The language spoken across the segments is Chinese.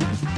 Thank you.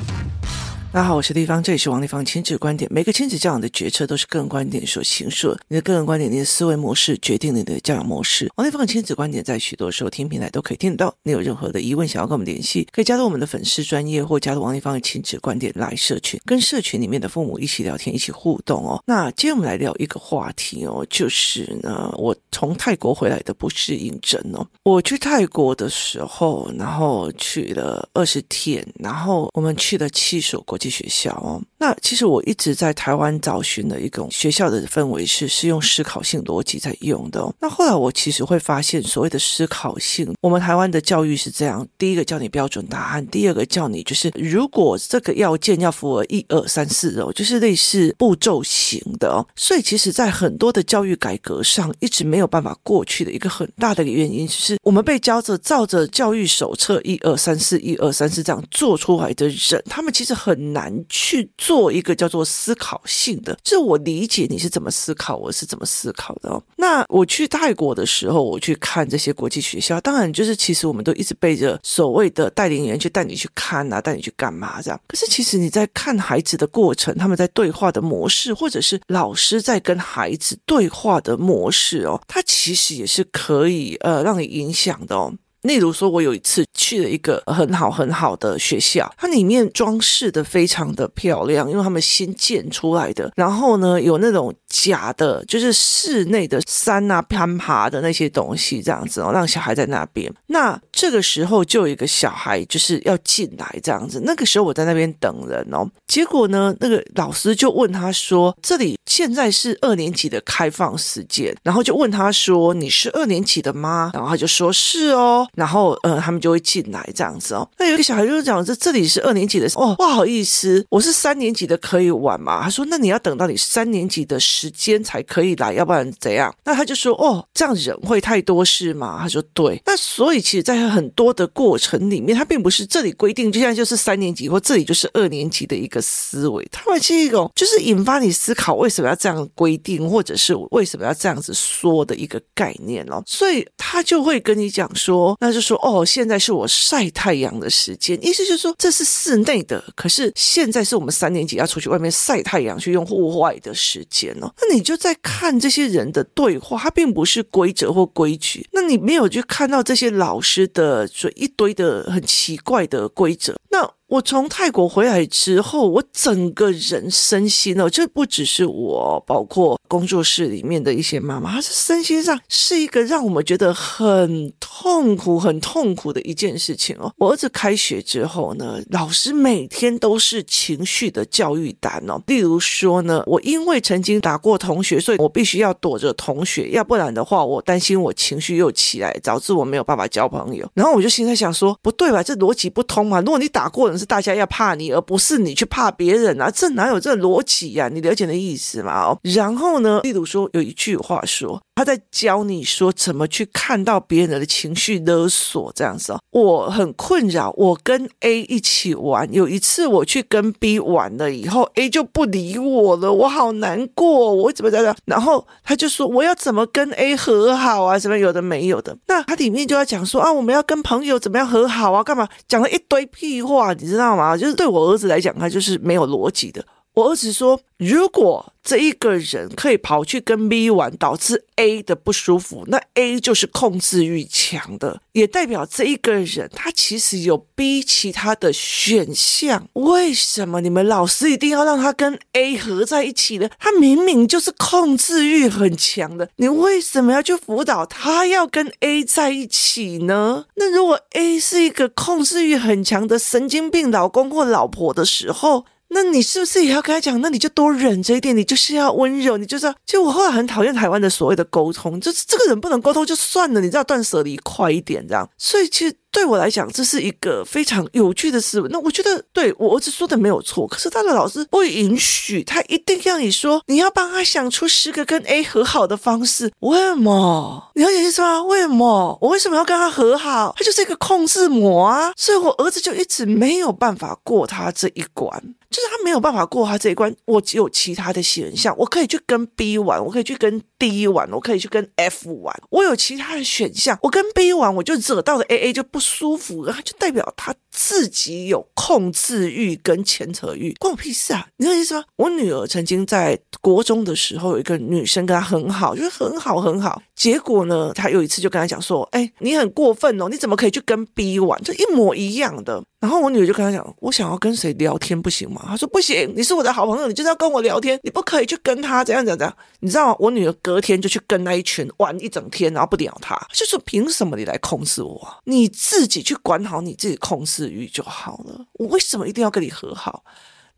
大家好，我是丽芳，这里是王丽芳亲子观点。每个亲子教养的决策都是个人观点所形塑，你的个人观点、你的思维模式决定了你的教养模式。王丽芳的亲子观点在许多收听平台都可以听得到。你有任何的疑问想要跟我们联系，可以加入我们的粉丝专业或加入王丽芳的亲子观点来社群，跟社群里面的父母一起聊天、一起互动哦。那今天我们来聊一个话题哦，就是呢，我从泰国回来的不适应症哦。我去泰国的时候，然后去了二十天，然后我们去了七所国。学校哦，那其实我一直在台湾找寻的一种学校的氛围是是用思考性逻辑在用的哦。那后来我其实会发现，所谓的思考性，我们台湾的教育是这样：第一个叫你标准答案，第二个叫你就是如果这个要件要符合一二三四哦，就是类似步骤型的哦。所以其实，在很多的教育改革上，一直没有办法过去的一个很大的一个原因，就是我们被教着照着教育手册一二三四一二三四这样做出来的人，他们其实很。难去做做一个叫做思考性的，这我理解你是怎么思考，我是怎么思考的哦。那我去泰国的时候，我去看这些国际学校，当然就是其实我们都一直背着所谓的带领员去带你去看啊，带你去干嘛这样。可是其实你在看孩子的过程，他们在对话的模式，或者是老师在跟孩子对话的模式哦，它其实也是可以呃让你影响的哦。例如说，我有一次去了一个很好很好的学校，它里面装饰的非常的漂亮，因为他们新建出来的。然后呢，有那种假的，就是室内的山啊、攀爬的那些东西，这样子哦，让小孩在那边。那这个时候就有一个小孩就是要进来这样子。那个时候我在那边等人哦，结果呢，那个老师就问他说：“这里现在是二年级的开放时间。”然后就问他说：“你是二年级的吗？”然后他就说：“是哦。”然后，呃，他们就会进来这样子哦。那有一个小孩就讲：“这这里是二年级的哦，不好意思，我是三年级的，可以玩吗？”他说：“那你要等到你三年级的时间才可以来，要不然怎样？”那他就说：“哦，这样人会太多是吗？”他说：“对。”那所以其实，在很多的过程里面，他并不是这里规定就现在就是三年级或这里就是二年级的一个思维，他们是一种就是引发你思考为什么要这样规定，或者是为什么要这样子说的一个概念哦。所以他就会跟你讲说：“那。”就说哦，现在是我晒太阳的时间，意思就是说这是室内的，可是现在是我们三年级要出去外面晒太阳去用户外的时间哦。那你就在看这些人的对话，他并不是规则或规矩，那你没有去看到这些老师的嘴一堆的很奇怪的规则，那。我从泰国回来之后，我整个人身心哦，这不只是我，包括工作室里面的一些妈妈，她是身心上是一个让我们觉得很痛苦、很痛苦的一件事情哦。我儿子开学之后呢，老师每天都是情绪的教育单哦。例如说呢，我因为曾经打过同学，所以我必须要躲着同学，要不然的话，我担心我情绪又起来，导致我没有办法交朋友。然后我就心在想说，不对吧？这逻辑不通嘛。如果你打过人，是大家要怕你，而不是你去怕别人啊！这哪有这逻辑呀？你了解的意思吗？哦，然后呢，例如说有一句话说，他在教你说怎么去看到别人的情绪勒索这样子哦。我很困扰，我跟 A 一起玩，有一次我去跟 B 玩了以后，A 就不理我了，我好难过，我怎么在这？然后他就说我要怎么跟 A 和好啊？什么有的没有的？那他里面就要讲说啊，我们要跟朋友怎么样和好啊？干嘛讲了一堆屁话？你知道吗？就是对我儿子来讲，他就是没有逻辑的。我儿子说，如果这一个人可以跑去跟 B 玩，导致 A 的不舒服，那 A 就是控制欲强的，也代表这一个人他其实有 B 其他的选项。为什么你们老师一定要让他跟 A 合在一起呢？他明明就是控制欲很强的，你为什么要去辅导他要跟 A 在一起呢？那如果 A 是一个控制欲很强的神经病老公或老婆的时候，那你是不是也要跟他讲？那你就多忍着一点，你就是要温柔，你就是要。其实我后来很讨厌台湾的所谓的沟通，就是这个人不能沟通就算了，你知道断舍离快一点这样。所以其实。对我来讲，这是一个非常有趣的思维。那我觉得，对我儿子说的没有错，可是他的老师不允许，他一定要你说，你要帮他想出十个跟 A 和好的方式。为什么？你要解释说？为什么？我为什么要跟他和好？他就是一个控制魔啊！所以我儿子就一直没有办法过他这一关。就是他没有办法过他这一关，我只有其他的选项，我可以去跟 B 玩，我可以去跟 D 玩，我可以去跟 F 玩，我有其他的选项。我跟 B 玩，我就惹到了 AA 就不舒服，然后就代表他自己有控制欲跟牵扯欲，关我屁事啊！你知道意思吗？我女儿曾经在国中的时候，有一个女生跟她很好，就是很好很好。结果呢，她有一次就跟她讲说：“哎，你很过分哦，你怎么可以去跟 B 玩？就一模一样的。”然后我女儿就跟他讲：“我想要跟谁聊天不行吗？”他说：“不行，你是我的好朋友，你就是要跟我聊天，你不可以去跟他怎样怎样怎样。”你知道吗？我女儿隔天就去跟那一群玩一整天，然后不鸟他，就说：“凭什么你来控制我？你自己去管好你自己控制欲就好了，我为什么一定要跟你和好？”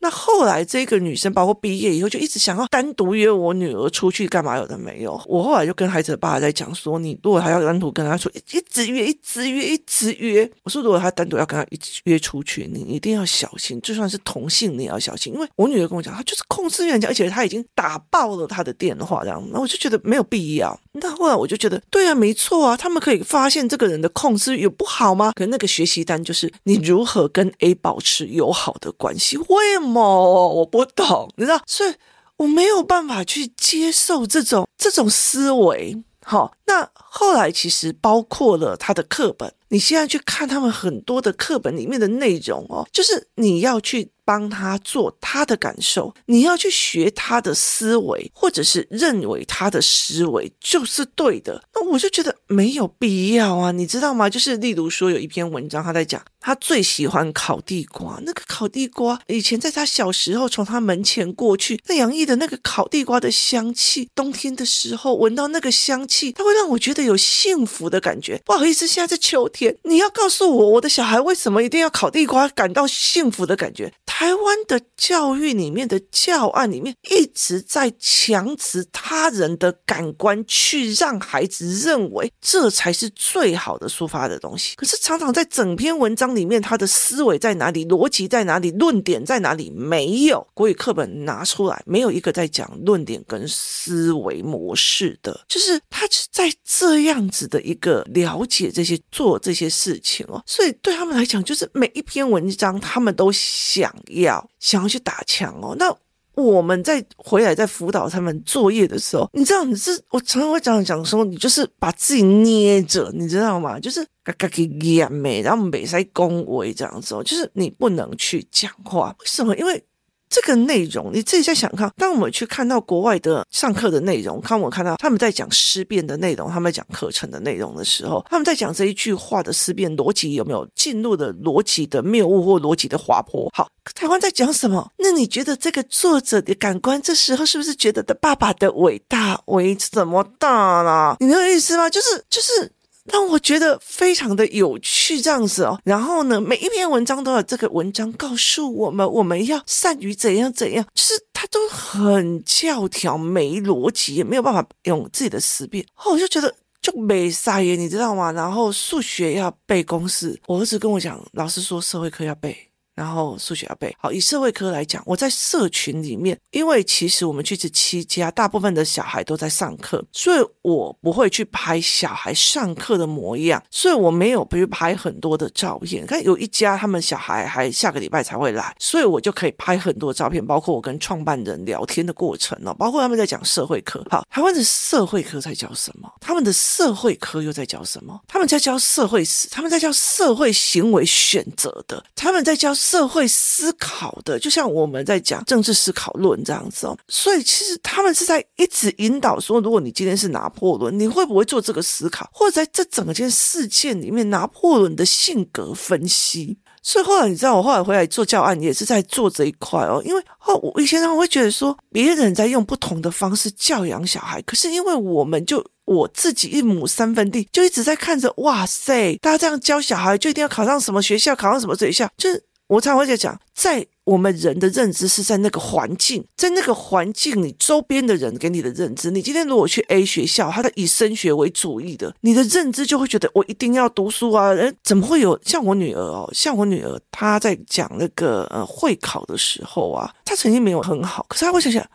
那后来这个女生，包括毕业以后，就一直想要单独约我女儿出去干嘛？有的没有。我后来就跟孩子的爸爸在讲说，你如果还要单独跟他说，一直约，一直约，一直约。我说，如果他单独要跟他一直约出去，你一定要小心，就算是同性，你也要小心。因为我女儿跟我讲，她就是控制欲很强，而且她已经打爆了他的电话，这样。那我就觉得没有必要。那后来我就觉得，对啊，没错啊，他们可以发现这个人的控制有不好吗？可那个学习单就是你如何跟 A 保持友好的关系，为什么？我不懂，你知道，所以我没有办法去接受这种这种思维。好，那后来其实包括了他的课本，你现在去看他们很多的课本里面的内容哦，就是你要去。帮他做他的感受，你要去学他的思维，或者是认为他的思维就是对的，那我就觉得没有必要啊，你知道吗？就是例如说有一篇文章，他在讲他最喜欢烤地瓜，那个烤地瓜以前在他小时候从他门前过去，那洋溢的那个烤地瓜的香气，冬天的时候闻到那个香气，它会让我觉得有幸福的感觉。不好意思，现在是秋天，你要告诉我，我的小孩为什么一定要烤地瓜感到幸福的感觉？台湾的教育里面的教案里面一直在强制他人的感官，去让孩子认为这才是最好的抒发的东西。可是常常在整篇文章里面，他的思维在哪里，逻辑在哪里，论点在哪里？没有国语课本拿出来，没有一个在讲论点跟思维模式的，就是他是在这样子的一个了解这些做这些事情哦。所以对他们来讲，就是每一篇文章，他们都想。要想要去打枪哦，那我们在回来在辅导他们作业的时候，你知道你是我常常会讲讲说，你就是把自己捏着，你知道吗？就是嘎嘎给演美，然后美在恭维这样子哦，就是你不能去讲话，为什么？因为。这个内容你自己在想看，当我们去看到国外的上课的内容，看我看到他们在讲思辨的内容，他们在讲课程的内容的时候，他们在讲这一句话的思辨逻辑有没有进入的逻辑的谬误或逻辑的滑坡？好，台湾在讲什么？那你觉得这个作者的感官这时候是不是觉得的爸爸的伟大为什么大了？你的意思吗？就是就是。让我觉得非常的有趣，这样子哦。然后呢，每一篇文章都有这个文章告诉我们，我们要善于怎样怎样，就是他都很教条，没逻辑，也没有办法用自己的思辨。哦，我就觉得就没啥耶，你知道吗？然后数学要背公式，我儿子跟我讲，老师说社会课要背。然后数学要背好。以社会科来讲，我在社群里面，因为其实我们去这七家，大部分的小孩都在上课，所以我不会去拍小孩上课的模样，所以我没有去拍很多的照片。看有一家，他们小孩还下个礼拜才会来，所以我就可以拍很多照片，包括我跟创办人聊天的过程哦，包括他们在讲社会科。好，台湾的社会科在教什么？他们的社会科又在教什么？他们在教社会史，他们在教社会行为选择的，他们在教。社会思考的，就像我们在讲政治思考论这样子哦，所以其实他们是在一直引导说，如果你今天是拿破仑，你会不会做这个思考？或者在这整件事件里面，拿破仑的性格分析。所以后来你知道，我后来回来做教案也是在做这一块哦，因为哦，我以前他们会觉得说，别人在用不同的方式教养小孩，可是因为我们就。我自己一亩三分地，就一直在看着，哇塞，大家这样教小孩，就一定要考上什么学校，考上什么学校，就是我常会在讲，在我们人的认知是在那个环境，在那个环境，你周边的人给你的认知，你今天如果去 A 学校，他的以升学为主义的，你的认知就会觉得我一定要读书啊，人怎么会有像我女儿哦，像我女儿，她在讲那个呃会考的时候啊，她成绩没有很好，可是她会想想。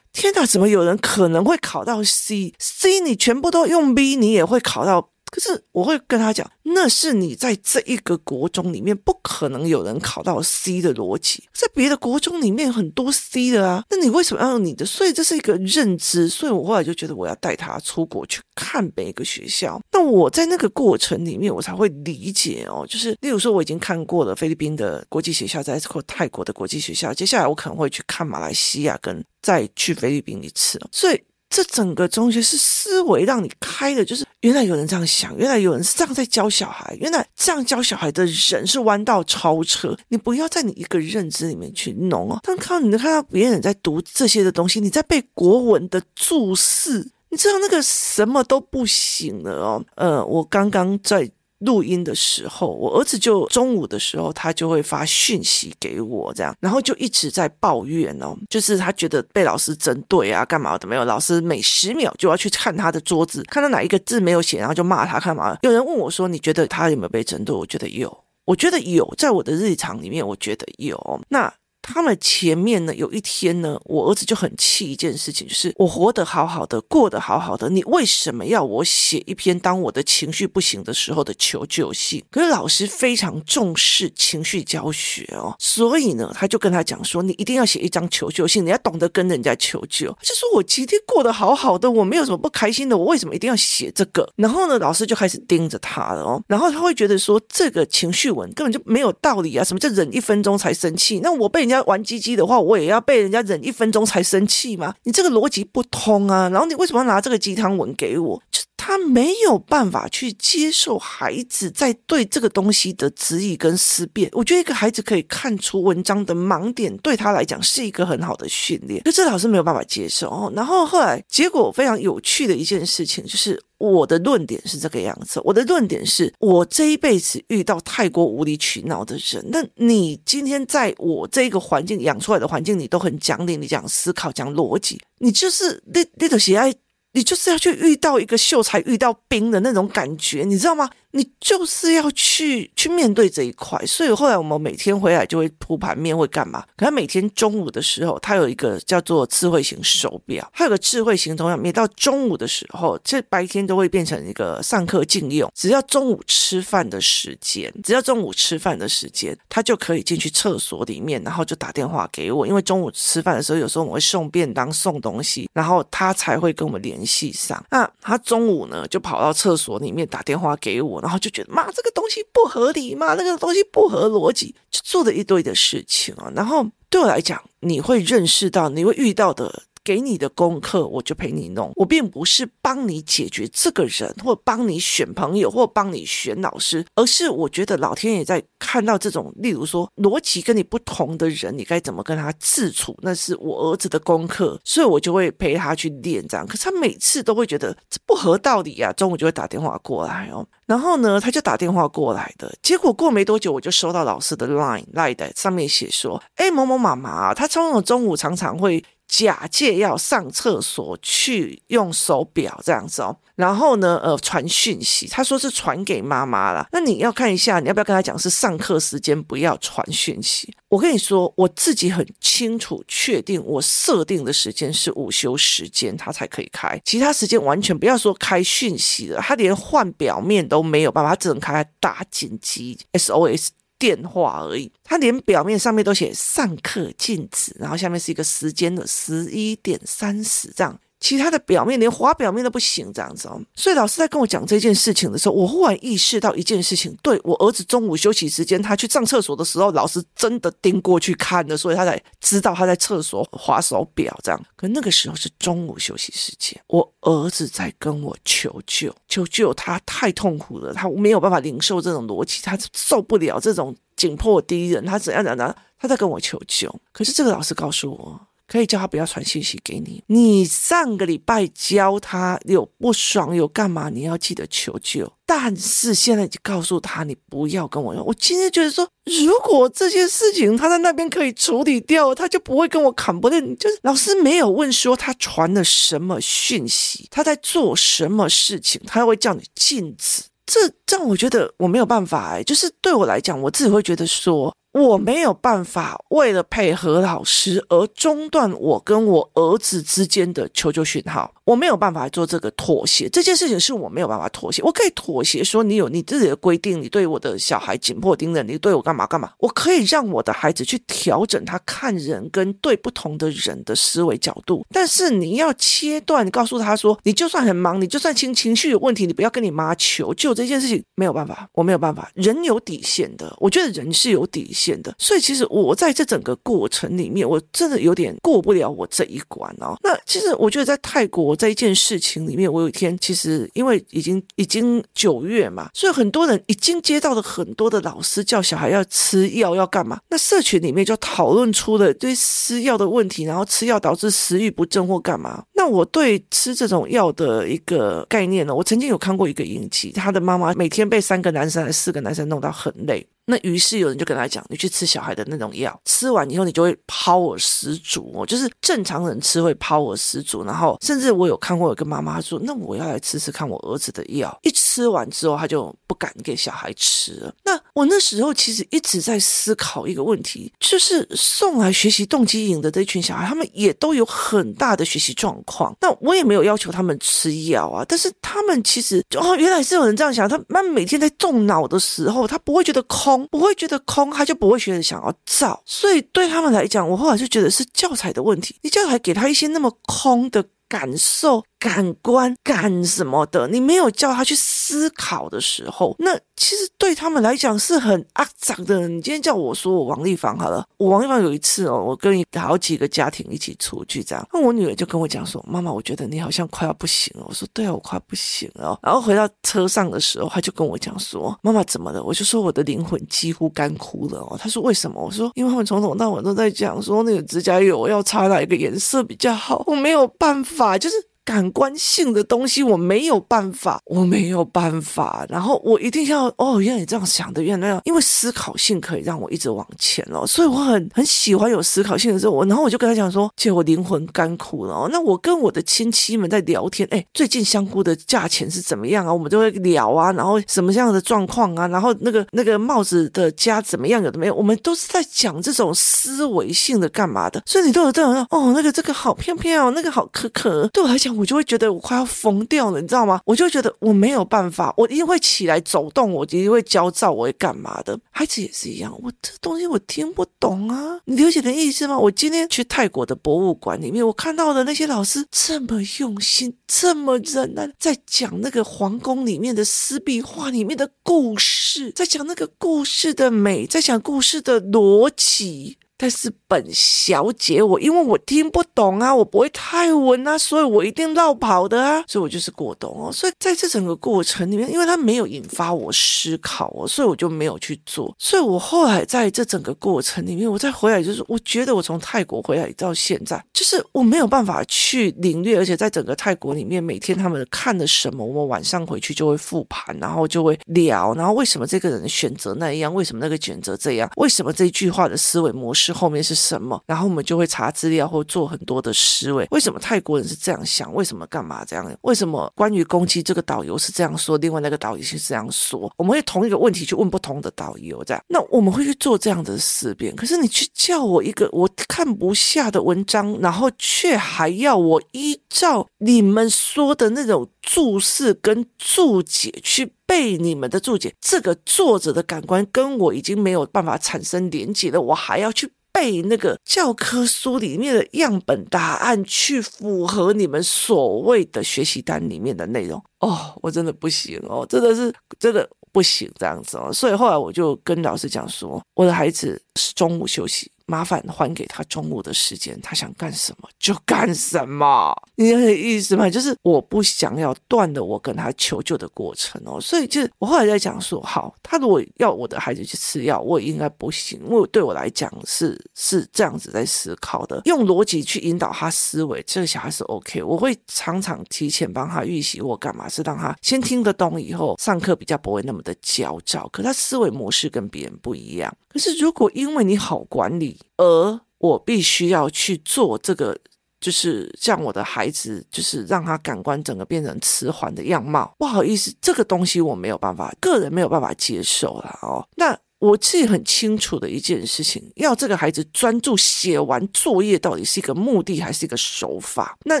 天哪，怎么有人可能会考到 C？C 你全部都用 B，你也会考到可是我会跟他讲，那是你在这一个国中里面不可能有人考到 C 的逻辑，在别的国中里面很多 C 的啊，那你为什么要用你的？所以这是一个认知，所以我后来就觉得我要带他出国去看每一个学校。那我在那个过程里面，我才会理解哦，就是例如说我已经看过了菲律宾的国际学校，在泰国的国际学校，接下来我可能会去看马来西亚，跟再去菲律宾一次，所以。这整个中学是思维让你开的，就是原来有人这样想，原来有人是这样在教小孩，原来这样教小孩的人是弯道超车。你不要在你一个认知里面去弄哦。当看到你能看到别人在读这些的东西，你在背国文的注释，你知道那个什么都不行了哦。呃，我刚刚在。录音的时候，我儿子就中午的时候，他就会发讯息给我，这样，然后就一直在抱怨哦，就是他觉得被老师针对啊，干嘛的没有？老师每十秒就要去看他的桌子，看到哪一个字没有写，然后就骂他，干嘛？有人问我说：“你觉得他有没有被针对？”我觉得有，我觉得有，在我的日常里面，我觉得有。那。他们前面呢，有一天呢，我儿子就很气一件事情，就是我活得好好的，过得好好的，你为什么要我写一篇当我的情绪不行的时候的求救信？可是老师非常重视情绪教学哦，所以呢，他就跟他讲说，你一定要写一张求救信，你要懂得跟人家求救。就说我今天过得好好的，我没有什么不开心的，我为什么一定要写这个？然后呢，老师就开始盯着他了哦，然后他会觉得说，这个情绪文根本就没有道理啊，什么叫忍一分钟才生气？那我被人家。玩鸡鸡的话，我也要被人家忍一分钟才生气吗？你这个逻辑不通啊！然后你为什么要拿这个鸡汤文给我？就他没有办法去接受孩子在对这个东西的质疑跟思辨。我觉得一个孩子可以看出文章的盲点，对他来讲是一个很好的训练。可是老师没有办法接受哦。然后后来结果非常有趣的一件事情就是。我的论点是这个样子，我的论点是我这一辈子遇到太过无理取闹的人，那你今天在我这个环境养出来的环境，你都很讲理，你讲思考，讲逻辑，你就是那那种喜爱。你就是要去遇到一个秀才遇到兵的那种感觉，你知道吗？你就是要去去面对这一块。所以后来我们每天回来就会铺盘面，会干嘛？可他每天中午的时候，他有一个叫做智慧型手表，他有个智慧型钟表。每到中午的时候，这白天都会变成一个上课禁用。只要中午吃饭的时间，只要中午吃饭的时间，他就可以进去厕所里面，然后就打电话给我。因为中午吃饭的时候，有时候我们会送便当、送东西，然后他才会跟我们联。系上，那他中午呢就跑到厕所里面打电话给我，然后就觉得妈，这个东西不合理妈，那个东西不合逻辑，就做了一堆的事情啊。然后对我来讲，你会认识到，你会遇到的。给你的功课，我就陪你弄。我并不是帮你解决这个人，或帮你选朋友，或帮你选老师，而是我觉得老天爷在看到这种，例如说逻辑跟你不同的人，你该怎么跟他自处，那是我儿子的功课，所以我就会陪他去练这样。可是他每次都会觉得这不合道理啊，中午就会打电话过来哦，然后呢，他就打电话过来的，结果过没多久，我就收到老师的 line line 的上面写说，哎，某某妈妈，他中午中午常常会。假借要上厕所去用手表这样子哦，然后呢，呃，传讯息，他说是传给妈妈了。那你要看一下，你要不要跟他讲是上课时间不要传讯息？我跟你说，我自己很清楚确定，我设定的时间是午休时间，他才可以开，其他时间完全不要说开讯息了，他连换表面都没有办法，他只能开打紧急 SOS。电话而已，他连表面上面都写上课禁止，然后下面是一个时间的十一点三十这样，其他的表面连滑表面都不行这样子哦。所以老师在跟我讲这件事情的时候，我忽然意识到一件事情，对，我儿子中午休息时间，他去上厕所的时候，老师真的盯过去看的，所以他才知道他在厕所滑手表这样。可那个时候是中午休息时间，我儿子在跟我求救，求救，他太痛苦了，他没有办法领受这种逻辑，他受不了这种。紧迫敌人，他怎样怎样？他在跟我求救。可是这个老师告诉我，可以叫他不要传信息给你。你上个礼拜教他有不爽有干嘛？你要记得求救。但是现在已经告诉他，你不要跟我用。我今天觉得说，如果这件事情他在那边可以处理掉，他就不会跟我砍不练。就是老师没有问说他传了什么讯息，他在做什么事情，他会叫你禁止。这让我觉得我没有办法哎，就是对我来讲，我自己会觉得说，我没有办法为了配合老师而中断我跟我儿子之间的求救讯号。我没有办法做这个妥协，这件事情是我没有办法妥协。我可以妥协说，你有你自己的规定，你对我的小孩紧迫盯人，你对我干嘛干嘛。我可以让我的孩子去调整他看人跟对不同的人的思维角度，但是你要切断，告诉他说，你就算很忙，你就算情情绪有问题，你不要跟你妈求救，这件事情没有办法，我没有办法。人有底线的，我觉得人是有底线的，所以其实我在这整个过程里面，我真的有点过不了我这一关哦。那其实我觉得在泰国这一件事情里面，我有一天其实因为已经已经九月嘛，所以很多人已经接到了很多的老师叫小孩要吃药要干嘛，那社群里面就讨论出了对吃药的问题，然后吃药导致食欲不振或干嘛。那我对吃这种药的一个概念呢，我曾经有看过一个影集，他的妈妈每天被三个男生还是四个男生弄到很累。那于是有人就跟他讲，你去吃小孩的那种药，吃完以后你就会 power 十足哦，就是正常人吃会 power 十足。然后甚至我有看过有个妈妈说，那我要来吃吃看我儿子的药，一吃完之后他就不敢给小孩吃了。那我那时候其实一直在思考一个问题，就是送来学习动机营的这群小孩，他们也都有很大的学习状况。那我也没有要求他们吃药啊，但是他们其实哦，原来是有人这样想，他们每天在动脑的时候，他不会觉得空。不会觉得空，他就不会觉得想要造，所以对他们来讲，我后来就觉得是教材的问题。你教材给他一些那么空的感受。感官干什么的？你没有叫他去思考的时候，那其实对他们来讲是很肮脏的。你今天叫我说我王丽芳好了，我王丽芳有一次哦，我跟好几个家庭一起出去这样，那我女儿就跟我讲说：“妈妈，我觉得你好像快要不行了。”我说：“对啊，我快不行了。”然后回到车上的时候，他就跟我讲说：“妈妈怎么了？”我就说：“我的灵魂几乎干枯了。”哦，他说：“为什么？”我说：“因为他们从头到尾都在讲说那个指甲油要擦哪一个颜色比较好，我没有办法，就是。”感官性的东西我没有办法，我没有办法。然后我一定要哦，原来你这样想的，原来那样，因为思考性可以让我一直往前哦，所以我很很喜欢有思考性的时候。我然后我就跟他讲说，姐，我灵魂干枯了哦。那我跟我的亲戚们在聊天，哎，最近香菇的价钱是怎么样啊？我们就会聊啊，然后什么样的状况啊？然后那个那个帽子的家怎么样？有的没有？我们都是在讲这种思维性的干嘛的？所以你都有这种哦，那个这个好漂漂，那个好可可，对我来讲。我就会觉得我快要疯掉了，你知道吗？我就觉得我没有办法，我一定会起来走动，我一定会焦躁，我会干嘛的？孩子也是一样，我这东西我听不懂啊，你了解的意思吗？我今天去泰国的博物馆里面，我看到的那些老师这么用心，这么认真，在讲那个皇宫里面的丝壁画里面的故事，在讲那个故事的美，在讲故事的逻辑。但是本小姐，我因为我听不懂啊，我不会泰文啊，所以我一定绕跑的啊，所以我就是过冬哦。所以在这整个过程里面，因为他没有引发我思考哦，所以我就没有去做。所以我后来在这整个过程里面，我再回来就是，我觉得我从泰国回来到现在，就是我没有办法去领略，而且在整个泰国里面，每天他们看了什么，我们晚上回去就会复盘，然后就会聊，然后为什么这个人选择那样，为什么那个选择这样，为什么这一句话的思维模式。是后面是什么？然后我们就会查资料或做很多的思维。为什么泰国人是这样想？为什么干嘛这样？为什么关于攻击这个导游是这样说？另外那个导游是这样说？我们会同一个问题去问不同的导游，这样。那我们会去做这样的思辨。可是你去叫我一个我看不下的文章，然后却还要我依照你们说的那种注释跟注解去。背你们的注解，这个作者的感官跟我已经没有办法产生连结了，我还要去背那个教科书里面的样本答案，去符合你们所谓的学习单里面的内容。哦，我真的不行哦，真的是真的不行这样子哦。所以后来我就跟老师讲说，我的孩子是中午休息。麻烦还给他中午的时间，他想干什么就干什么，你有意思吗？就是我不想要断了我跟他求救的过程哦，所以就是我后来在讲说，好，他如果要我的孩子去吃药，我也应该不行，因为对我来讲是是这样子在思考的，用逻辑去引导他思维，这个小孩是 OK，我会常常提前帮他预习或干嘛，是让他先听得懂，以后上课比较不会那么的焦躁，可他思维模式跟别人不一样。可是如果因为你好管理，而我必须要去做这个，就是像我的孩子，就是让他感官整个变成迟缓的样貌。不好意思，这个东西我没有办法，个人没有办法接受了哦。那我自己很清楚的一件事情，要这个孩子专注写完作业，到底是一个目的还是一个手法？那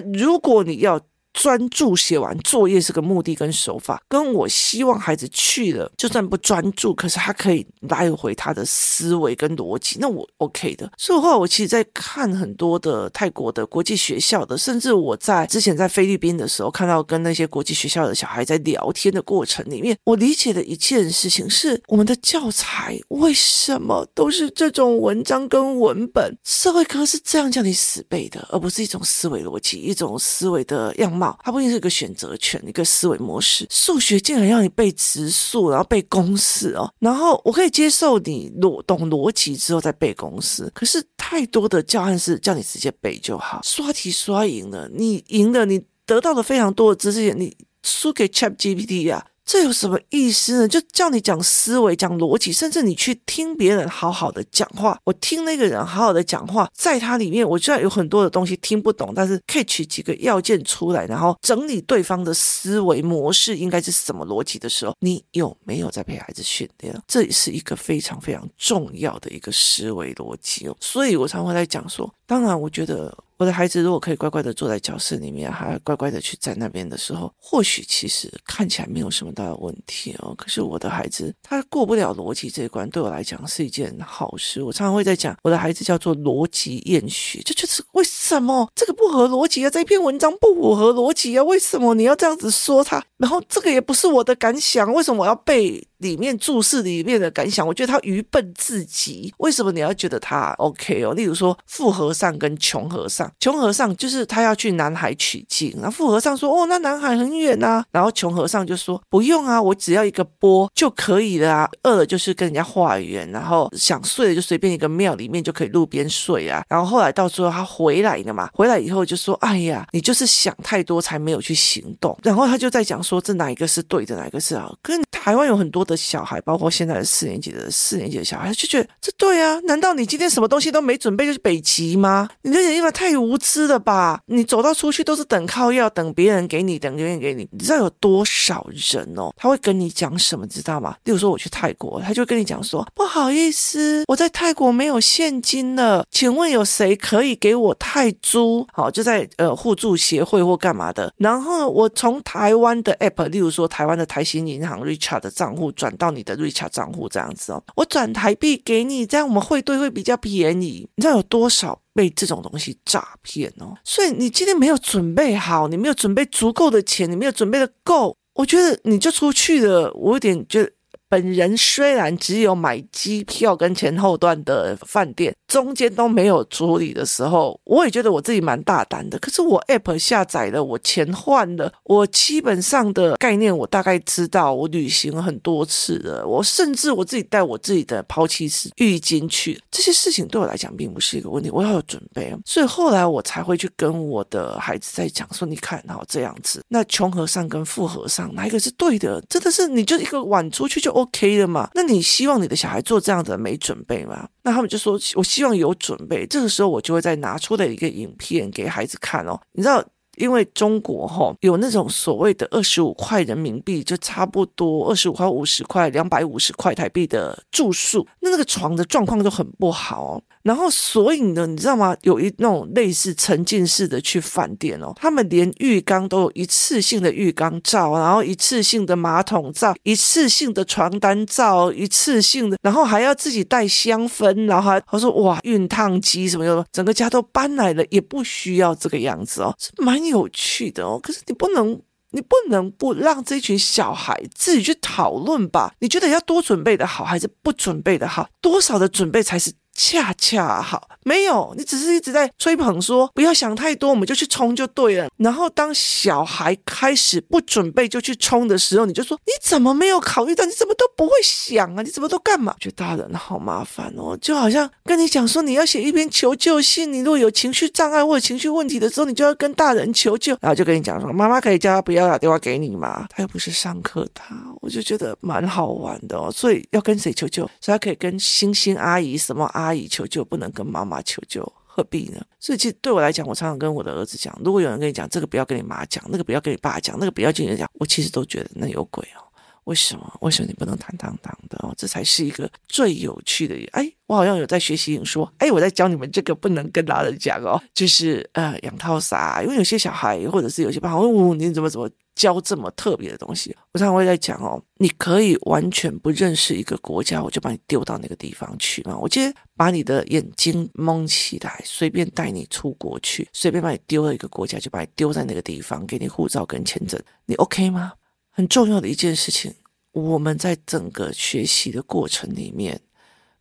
如果你要专注写完作业是个目的跟手法，跟我希望孩子去了，就算不专注，可是他可以来回他的思维跟逻辑，那我 OK 的。所以后来我其实在看很多的泰国的国际学校的，甚至我在之前在菲律宾的时候，看到跟那些国际学校的小孩在聊天的过程里面，我理解的一件事情是，我们的教材为什么都是这种文章跟文本？社会科是这样叫你死背的，而不是一种思维逻辑，一种思维的样貌。它不一定是一个选择权，一个思维模式。数学竟然要你背直数，然后背公式哦，然后我可以接受你逻懂逻辑之后再背公式，可是太多的教案是叫你直接背就好，刷题刷赢了，你赢了，你得到了非常多的知识，你输给 ChatGPT 呀。这有什么意思呢？就叫你讲思维、讲逻辑，甚至你去听别人好好的讲话。我听那个人好好的讲话，在他里面，我知道有很多的东西听不懂，但是可以取几个要件出来，然后整理对方的思维模式应该是什么逻辑的时候，你有没有在陪孩子训练？这也是一个非常非常重要的一个思维逻辑哦。所以我常会在讲说，当然，我觉得。我的孩子如果可以乖乖的坐在教室里面，还乖乖的去站那边的时候，或许其实看起来没有什么大的问题哦。可是我的孩子他过不了逻辑这一关，对我来讲是一件好事。我常常会在讲，我的孩子叫做逻辑厌学，这就是为什什么这个不合逻辑啊？这篇文章不符合逻辑啊？为什么你要这样子说他？然后这个也不是我的感想，为什么我要背？里面注释里面的感想，我觉得他愚笨至极。为什么你要觉得他 OK 哦？例如说富和尚跟穷和尚，穷和尚就是他要去南海取经，然后富和尚说：“哦，那南海很远呐。”然后穷和尚就说：“不用啊，我只要一个钵就可以了啊。饿了就是跟人家化缘，然后想睡了就随便一个庙里面就可以路边睡啊。”然后后来到最后他回来了嘛，回来以后就说：“哎呀，你就是想太多才没有去行动。”然后他就在讲说：“这哪一个是对的，哪一个是好？”跟台湾有很多。的小孩，包括现在的四年级的四年级的小孩，就觉得这对啊？难道你今天什么东西都没准备就去北极吗？你这人因为太无知了吧？你走到出去都是等靠要等别人给你，等别人给你。你知道有多少人哦？他会跟你讲什么？知道吗？例如说我去泰国，他就跟你讲说：“不好意思，我在泰国没有现金了，请问有谁可以给我泰租？”好，就在呃互助协会或干嘛的。然后我从台湾的 app，例如说台湾的台新银行 Richard 的账户。转到你的瑞卡账户这样子哦，我转台币给你，这样我们汇兑会比较便宜。你知道有多少被这种东西诈骗哦？所以你今天没有准备好，你没有准备足够的钱，你没有准备的够，我觉得你就出去了。我有点觉得。本人虽然只有买机票跟前后段的饭店，中间都没有处理的时候，我也觉得我自己蛮大胆的。可是我 App 下载了，我钱换了，我基本上的概念我大概知道。我旅行了很多次了，我甚至我自己带我自己的抛弃式浴巾去，这些事情对我来讲并不是一个问题。我要有准备，所以后来我才会去跟我的孩子在讲说：“你看，然后，这样子，那穷和尚跟富和尚哪一个是对的？真的是你就一个碗出去就。” OK 的嘛？那你希望你的小孩做这样的没准备吗？那他们就说，我希望有准备。这个时候我就会再拿出来一个影片给孩子看哦。你知道，因为中国哈、哦、有那种所谓的二十五块人民币，就差不多二十五块、五十块、两百五十块台币的住宿，那那个床的状况就很不好哦。然后，所以呢，你知道吗？有一那种类似沉浸式的去饭店哦，他们连浴缸都有一次性的浴缸罩，然后一次性的马桶罩，一次性的床单罩，一次性的，然后还要自己带香氛，然后还他说哇，熨烫机什么的，整个家都搬来了，也不需要这个样子哦，是蛮有趣的哦。可是你不能，你不能不让这群小孩自己去讨论吧？你觉得要多准备的好，还是不准备的好？多少的准备才是？恰恰好，没有，你只是一直在吹捧说不要想太多，我们就去冲就对了。然后当小孩开始不准备就去冲的时候，你就说你怎么没有考虑到？你怎么都不会想啊？你怎么都干嘛？觉得大人好麻烦哦，就好像跟你讲说你要写一篇求救信，你如果有情绪障碍或者情绪问题的时候，你就要跟大人求救，然后就跟你讲说妈妈可以叫他不要打电话给你吗？他又不是上课，他我就觉得蛮好玩的哦。所以要跟谁求救？所以他可以跟星星阿姨什么阿。阿姨求救不能跟妈妈求救，何必呢？所以其实对我来讲，我常常跟我的儿子讲，如果有人跟你讲这个不要跟你妈讲，那个不要跟你爸讲，那个不要跟你讲，我其实都觉得那有鬼哦。为什么？为什么你不能坦荡荡的哦？这才是一个最有趣的。哎，我好像有在学习，说，哎，我在教你们这个不能跟大人讲哦，就是呃养套啥，因为有些小孩或者是有些爸爸问我，你怎么怎么教这么特别的东西？我常常会在讲哦，你可以完全不认识一个国家，我就把你丢到那个地方去吗？我今天把你的眼睛蒙起来，随便带你出国去，随便把你丢到一个国家，就把你丢在那个地方，给你护照跟签证，你 OK 吗？很重要的一件事情，我们在整个学习的过程里面，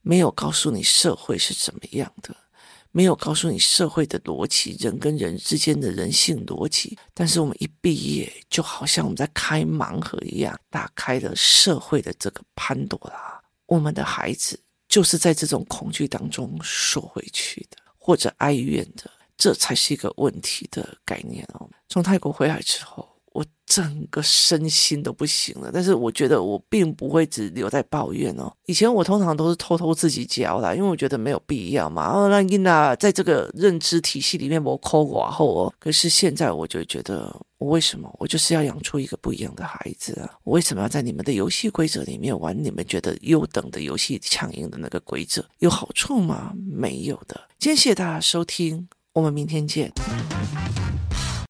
没有告诉你社会是怎么样的，没有告诉你社会的逻辑，人跟人之间的人性逻辑。但是我们一毕业，就好像我们在开盲盒一样，打开了社会的这个潘朵拉。我们的孩子就是在这种恐惧当中缩回去的，或者哀怨的，这才是一个问题的概念哦。从泰国回来之后。我整个身心都不行了，但是我觉得我并不会只留在抱怨哦。以前我通常都是偷偷自己教啦，因为我觉得没有必要嘛。哦，那伊娜在这个认知体系里面我抠寡后哦。可是现在我就觉得，我为什么我就是要养出一个不一样的孩子啊？我为什么要在你们的游戏规则里面玩你们觉得优等的游戏强硬的那个规则？有好处吗？没有的。今天谢谢大家收听，我们明天见。